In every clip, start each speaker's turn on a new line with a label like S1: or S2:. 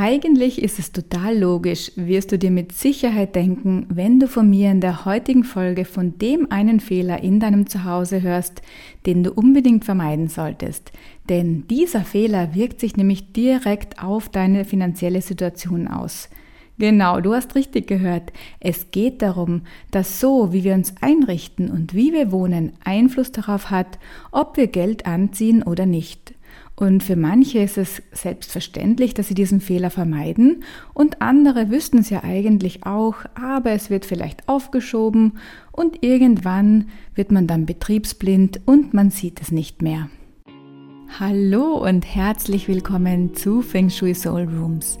S1: Eigentlich ist es total logisch, wirst du dir mit Sicherheit denken, wenn du von mir in der heutigen Folge von dem einen Fehler in deinem Zuhause hörst, den du unbedingt vermeiden solltest. Denn dieser Fehler wirkt sich nämlich direkt auf deine finanzielle Situation aus. Genau, du hast richtig gehört. Es geht darum, dass so, wie wir uns einrichten und wie wir wohnen, Einfluss darauf hat, ob wir Geld anziehen oder nicht. Und für manche ist es selbstverständlich, dass sie diesen Fehler vermeiden und andere wüssten es ja eigentlich auch, aber es wird vielleicht aufgeschoben und irgendwann wird man dann betriebsblind und man sieht es nicht mehr. Hallo und herzlich willkommen zu Feng Shui Soul Rooms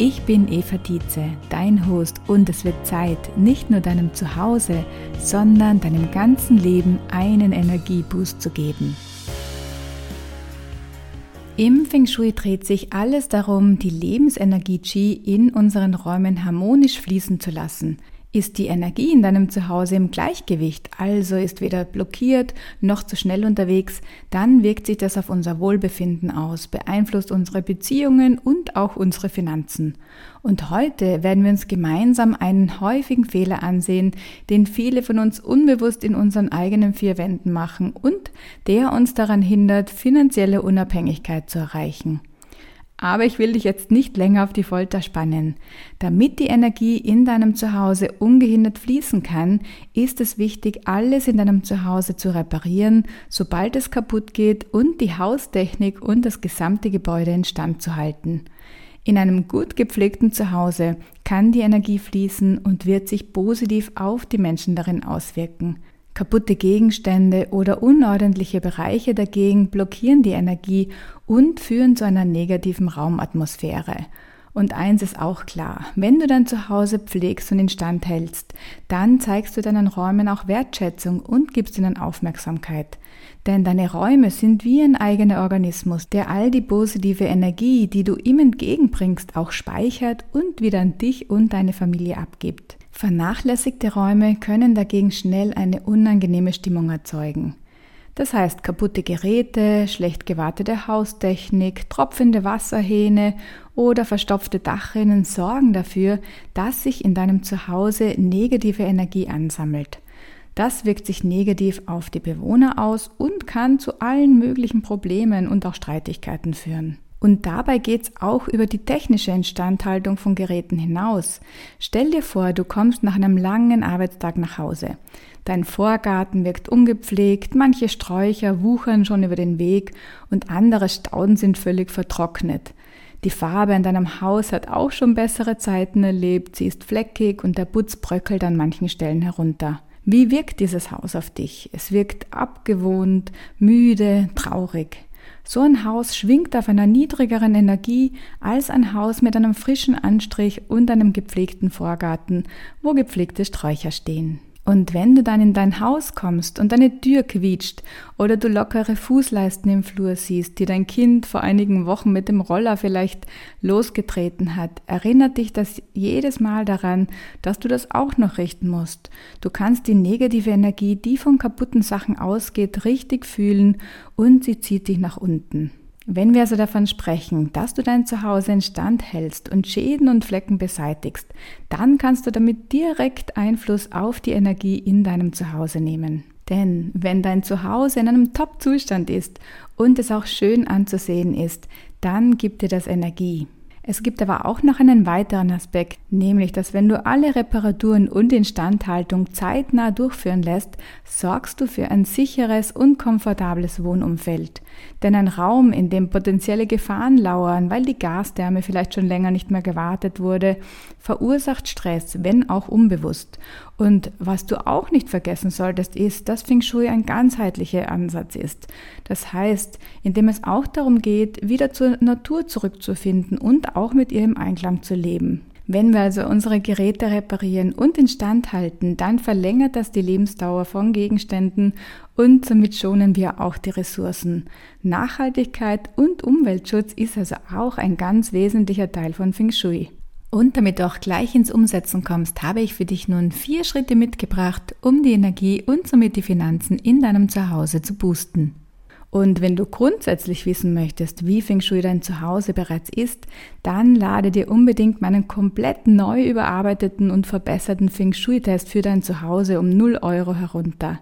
S1: Ich bin Eva Dietze, dein Host und es wird Zeit, nicht nur deinem Zuhause, sondern deinem ganzen Leben einen Energieboost zu geben. Im Feng Shui dreht sich alles darum, die Lebensenergie Qi in unseren Räumen harmonisch fließen zu lassen – ist die Energie in deinem Zuhause im Gleichgewicht, also ist weder blockiert noch zu schnell unterwegs, dann wirkt sich das auf unser Wohlbefinden aus, beeinflusst unsere Beziehungen und auch unsere Finanzen. Und heute werden wir uns gemeinsam einen häufigen Fehler ansehen, den viele von uns unbewusst in unseren eigenen vier Wänden machen und der uns daran hindert, finanzielle Unabhängigkeit zu erreichen. Aber ich will dich jetzt nicht länger auf die Folter spannen. Damit die Energie in deinem Zuhause ungehindert fließen kann, ist es wichtig, alles in deinem Zuhause zu reparieren, sobald es kaputt geht und die Haustechnik und das gesamte Gebäude instand zu halten. In einem gut gepflegten Zuhause kann die Energie fließen und wird sich positiv auf die Menschen darin auswirken. Kaputte Gegenstände oder unordentliche Bereiche dagegen blockieren die Energie und führen zu einer negativen Raumatmosphäre. Und eins ist auch klar, wenn du dein Zuhause pflegst und instand hältst, dann zeigst du deinen Räumen auch Wertschätzung und gibst ihnen Aufmerksamkeit. Denn deine Räume sind wie ein eigener Organismus, der all die positive Energie, die du ihm entgegenbringst, auch speichert und wieder an dich und deine Familie abgibt. Vernachlässigte Räume können dagegen schnell eine unangenehme Stimmung erzeugen. Das heißt, kaputte Geräte, schlecht gewartete Haustechnik, tropfende Wasserhähne oder verstopfte Dachrinnen sorgen dafür, dass sich in deinem Zuhause negative Energie ansammelt. Das wirkt sich negativ auf die Bewohner aus und kann zu allen möglichen Problemen und auch Streitigkeiten führen. Und dabei geht's auch über die technische Instandhaltung von Geräten hinaus. Stell dir vor, du kommst nach einem langen Arbeitstag nach Hause. Dein Vorgarten wirkt ungepflegt, manche Sträucher wuchern schon über den Weg und andere Stauden sind völlig vertrocknet. Die Farbe in deinem Haus hat auch schon bessere Zeiten erlebt, sie ist fleckig und der Putz bröckelt an manchen Stellen herunter. Wie wirkt dieses Haus auf dich? Es wirkt abgewohnt, müde, traurig. So ein Haus schwingt auf einer niedrigeren Energie als ein Haus mit einem frischen Anstrich und einem gepflegten Vorgarten, wo gepflegte Sträucher stehen. Und wenn du dann in dein Haus kommst und deine Tür quietscht oder du lockere Fußleisten im Flur siehst, die dein Kind vor einigen Wochen mit dem Roller vielleicht losgetreten hat, erinnert dich das jedes Mal daran, dass du das auch noch richten musst. Du kannst die negative Energie, die von kaputten Sachen ausgeht, richtig fühlen und sie zieht dich nach unten. Wenn wir also davon sprechen, dass du dein Zuhause in Stand hältst und Schäden und Flecken beseitigst, dann kannst du damit direkt Einfluss auf die Energie in deinem Zuhause nehmen. Denn wenn dein Zuhause in einem Top-Zustand ist und es auch schön anzusehen ist, dann gibt dir das Energie. Es gibt aber auch noch einen weiteren Aspekt, nämlich dass wenn du alle Reparaturen und Instandhaltung zeitnah durchführen lässt, sorgst du für ein sicheres und komfortables Wohnumfeld. Denn ein Raum, in dem potenzielle Gefahren lauern, weil die Gastherme vielleicht schon länger nicht mehr gewartet wurde, verursacht Stress, wenn auch unbewusst. Und was du auch nicht vergessen solltest, ist, dass Feng Shui ein ganzheitlicher Ansatz ist. Das heißt, indem es auch darum geht, wieder zur Natur zurückzufinden und auch mit ihr im Einklang zu leben. Wenn wir also unsere Geräte reparieren und instand halten, dann verlängert das die Lebensdauer von Gegenständen und somit schonen wir auch die Ressourcen. Nachhaltigkeit und Umweltschutz ist also auch ein ganz wesentlicher Teil von Feng Shui. Und damit du auch gleich ins Umsetzen kommst, habe ich für dich nun vier Schritte mitgebracht, um die Energie und somit die Finanzen in deinem Zuhause zu boosten. Und wenn du grundsätzlich wissen möchtest, wie Feng Shui dein Zuhause bereits ist, dann lade dir unbedingt meinen komplett neu überarbeiteten und verbesserten Feng Shui-Test für dein Zuhause um 0 Euro herunter.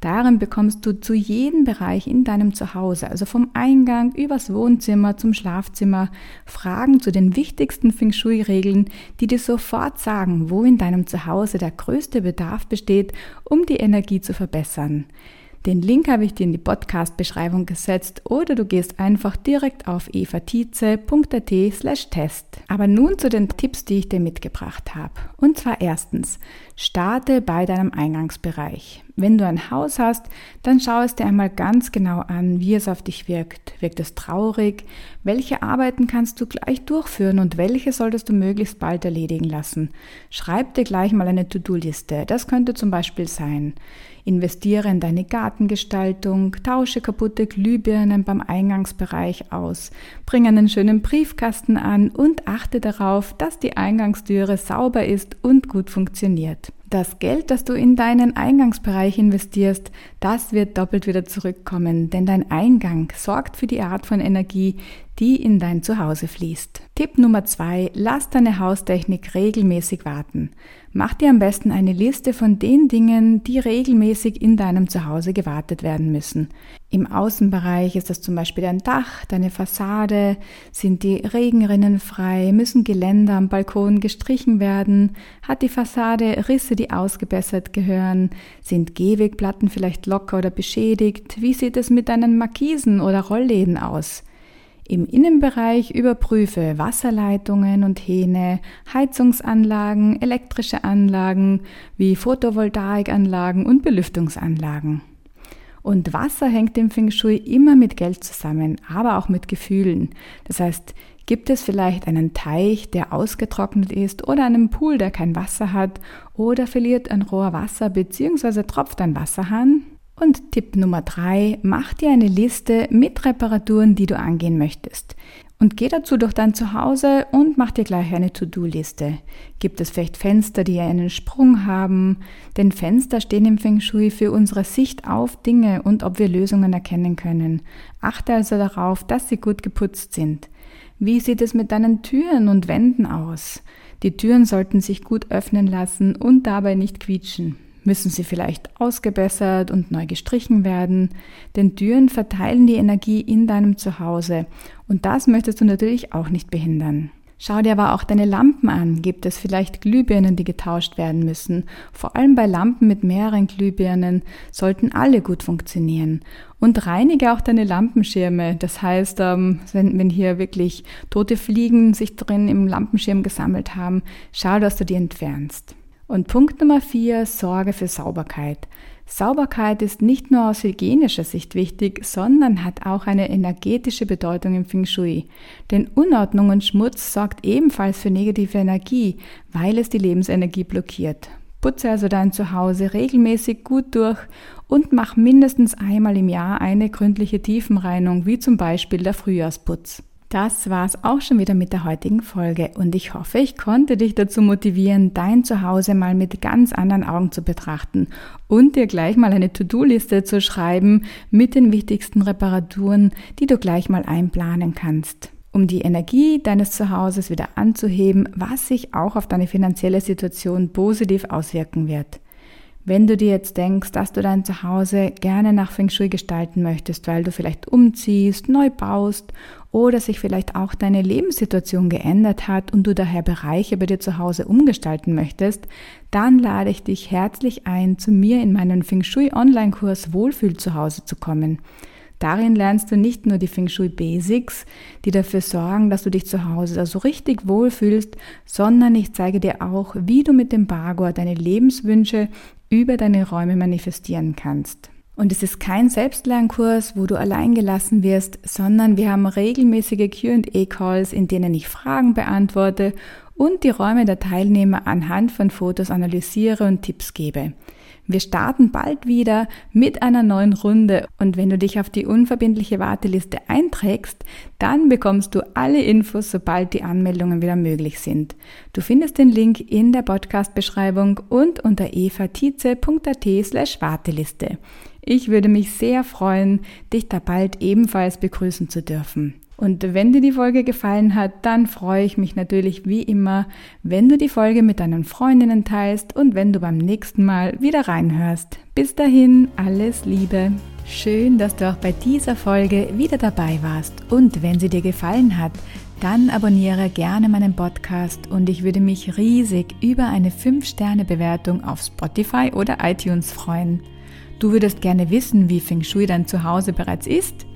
S1: Darin bekommst du zu jedem Bereich in deinem Zuhause, also vom Eingang übers Wohnzimmer zum Schlafzimmer, Fragen zu den wichtigsten Feng Shui-Regeln, die dir sofort sagen, wo in deinem Zuhause der größte Bedarf besteht, um die Energie zu verbessern. Den Link habe ich dir in die Podcast-Beschreibung gesetzt oder du gehst einfach direkt auf evatize.at slash test. Aber nun zu den Tipps, die ich dir mitgebracht habe. Und zwar erstens, starte bei deinem Eingangsbereich. Wenn du ein Haus hast, dann schau es dir einmal ganz genau an, wie es auf dich wirkt. Wirkt es traurig? Welche Arbeiten kannst du gleich durchführen und welche solltest du möglichst bald erledigen lassen? Schreib dir gleich mal eine To-Do-Liste. Das könnte zum Beispiel sein. Investiere in deine Gartengestaltung, tausche kaputte Glühbirnen beim Eingangsbereich aus, bring einen schönen Briefkasten an und achte darauf, dass die Eingangstüre sauber ist und gut funktioniert. Das Geld, das du in deinen Eingangsbereich investierst, das wird doppelt wieder zurückkommen, denn dein Eingang sorgt für die Art von Energie, die in dein Zuhause fließt. Tipp Nummer zwei: Lass deine Haustechnik regelmäßig warten. Mach dir am besten eine Liste von den Dingen, die regelmäßig in deinem Zuhause gewartet werden müssen. Im Außenbereich ist das zum Beispiel dein Dach, deine Fassade, sind die Regenrinnen frei, müssen Geländer am Balkon gestrichen werden, hat die Fassade Risse, die ausgebessert gehören, sind Gehwegplatten vielleicht locker oder beschädigt, wie sieht es mit deinen Markisen oder Rollläden aus? Im Innenbereich überprüfe Wasserleitungen und Hähne, Heizungsanlagen, elektrische Anlagen wie Photovoltaikanlagen und Belüftungsanlagen. Und Wasser hängt im Feng Shui immer mit Geld zusammen, aber auch mit Gefühlen. Das heißt, gibt es vielleicht einen Teich, der ausgetrocknet ist oder einen Pool, der kein Wasser hat oder verliert ein Rohr Wasser bzw. tropft ein Wasserhahn? Und Tipp Nummer drei, mach dir eine Liste mit Reparaturen, die du angehen möchtest. Und geh dazu durch dein Zuhause und mach dir gleich eine To-Do-Liste. Gibt es vielleicht Fenster, die einen Sprung haben? Denn Fenster stehen im Feng Shui für unsere Sicht auf Dinge und ob wir Lösungen erkennen können. Achte also darauf, dass sie gut geputzt sind. Wie sieht es mit deinen Türen und Wänden aus? Die Türen sollten sich gut öffnen lassen und dabei nicht quietschen. Müssen sie vielleicht ausgebessert und neu gestrichen werden? Denn Türen verteilen die Energie in deinem Zuhause und das möchtest du natürlich auch nicht behindern. Schau dir aber auch deine Lampen an. Gibt es vielleicht Glühbirnen, die getauscht werden müssen? Vor allem bei Lampen mit mehreren Glühbirnen sollten alle gut funktionieren. Und reinige auch deine Lampenschirme. Das heißt, ähm, wenn, hier wirklich tote Fliegen sich drin im Lampenschirm gesammelt haben, schau, dass du die entfernst. Und Punkt Nummer vier, Sorge für Sauberkeit. Sauberkeit ist nicht nur aus hygienischer Sicht wichtig, sondern hat auch eine energetische Bedeutung im Feng Shui. Denn Unordnung und Schmutz sorgt ebenfalls für negative Energie, weil es die Lebensenergie blockiert. Putze also dein Zuhause regelmäßig gut durch und mach mindestens einmal im Jahr eine gründliche Tiefenreinung, wie zum Beispiel der Frühjahrsputz. Das war's auch schon wieder mit der heutigen Folge und ich hoffe, ich konnte dich dazu motivieren, dein Zuhause mal mit ganz anderen Augen zu betrachten und dir gleich mal eine To-Do-Liste zu schreiben mit den wichtigsten Reparaturen, die du gleich mal einplanen kannst um die Energie deines Zuhauses wieder anzuheben, was sich auch auf deine finanzielle Situation positiv auswirken wird. Wenn du dir jetzt denkst, dass du dein Zuhause gerne nach Feng Shui gestalten möchtest, weil du vielleicht umziehst, neu baust oder sich vielleicht auch deine Lebenssituation geändert hat und du daher Bereiche bei dir zu Hause umgestalten möchtest, dann lade ich dich herzlich ein, zu mir in meinen Feng Shui Online-Kurs Wohlfühl zu Hause zu kommen. Darin lernst du nicht nur die Feng Shui Basics, die dafür sorgen, dass du dich zu Hause so richtig wohlfühlst, sondern ich zeige dir auch, wie du mit dem Bagua deine Lebenswünsche über deine Räume manifestieren kannst. Und es ist kein Selbstlernkurs, wo du allein gelassen wirst, sondern wir haben regelmäßige QA-Calls, in denen ich Fragen beantworte und die Räume der Teilnehmer anhand von Fotos analysiere und Tipps gebe. Wir starten bald wieder mit einer neuen Runde und wenn du dich auf die unverbindliche Warteliste einträgst, dann bekommst du alle Infos, sobald die Anmeldungen wieder möglich sind. Du findest den Link in der Podcast-Beschreibung und unter evatize.at slash Warteliste. Ich würde mich sehr freuen, dich da bald ebenfalls begrüßen zu dürfen. Und wenn dir die Folge gefallen hat, dann freue ich mich natürlich wie immer, wenn du die Folge mit deinen Freundinnen teilst und wenn du beim nächsten Mal wieder reinhörst. Bis dahin, alles Liebe. Schön, dass du auch bei dieser Folge wieder dabei warst. Und wenn sie dir gefallen hat, dann abonniere gerne meinen Podcast und ich würde mich riesig über eine 5-Sterne-Bewertung auf Spotify oder iTunes freuen. Du würdest gerne wissen, wie Feng Shui dein Zuhause bereits ist?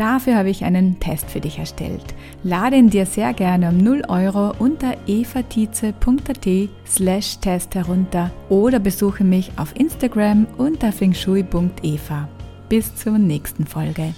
S1: Dafür habe ich einen Test für dich erstellt. Lade ihn dir sehr gerne um 0 Euro unter evatize.at slash Test herunter oder besuche mich auf Instagram unter fengshui.eva. Bis zur nächsten Folge.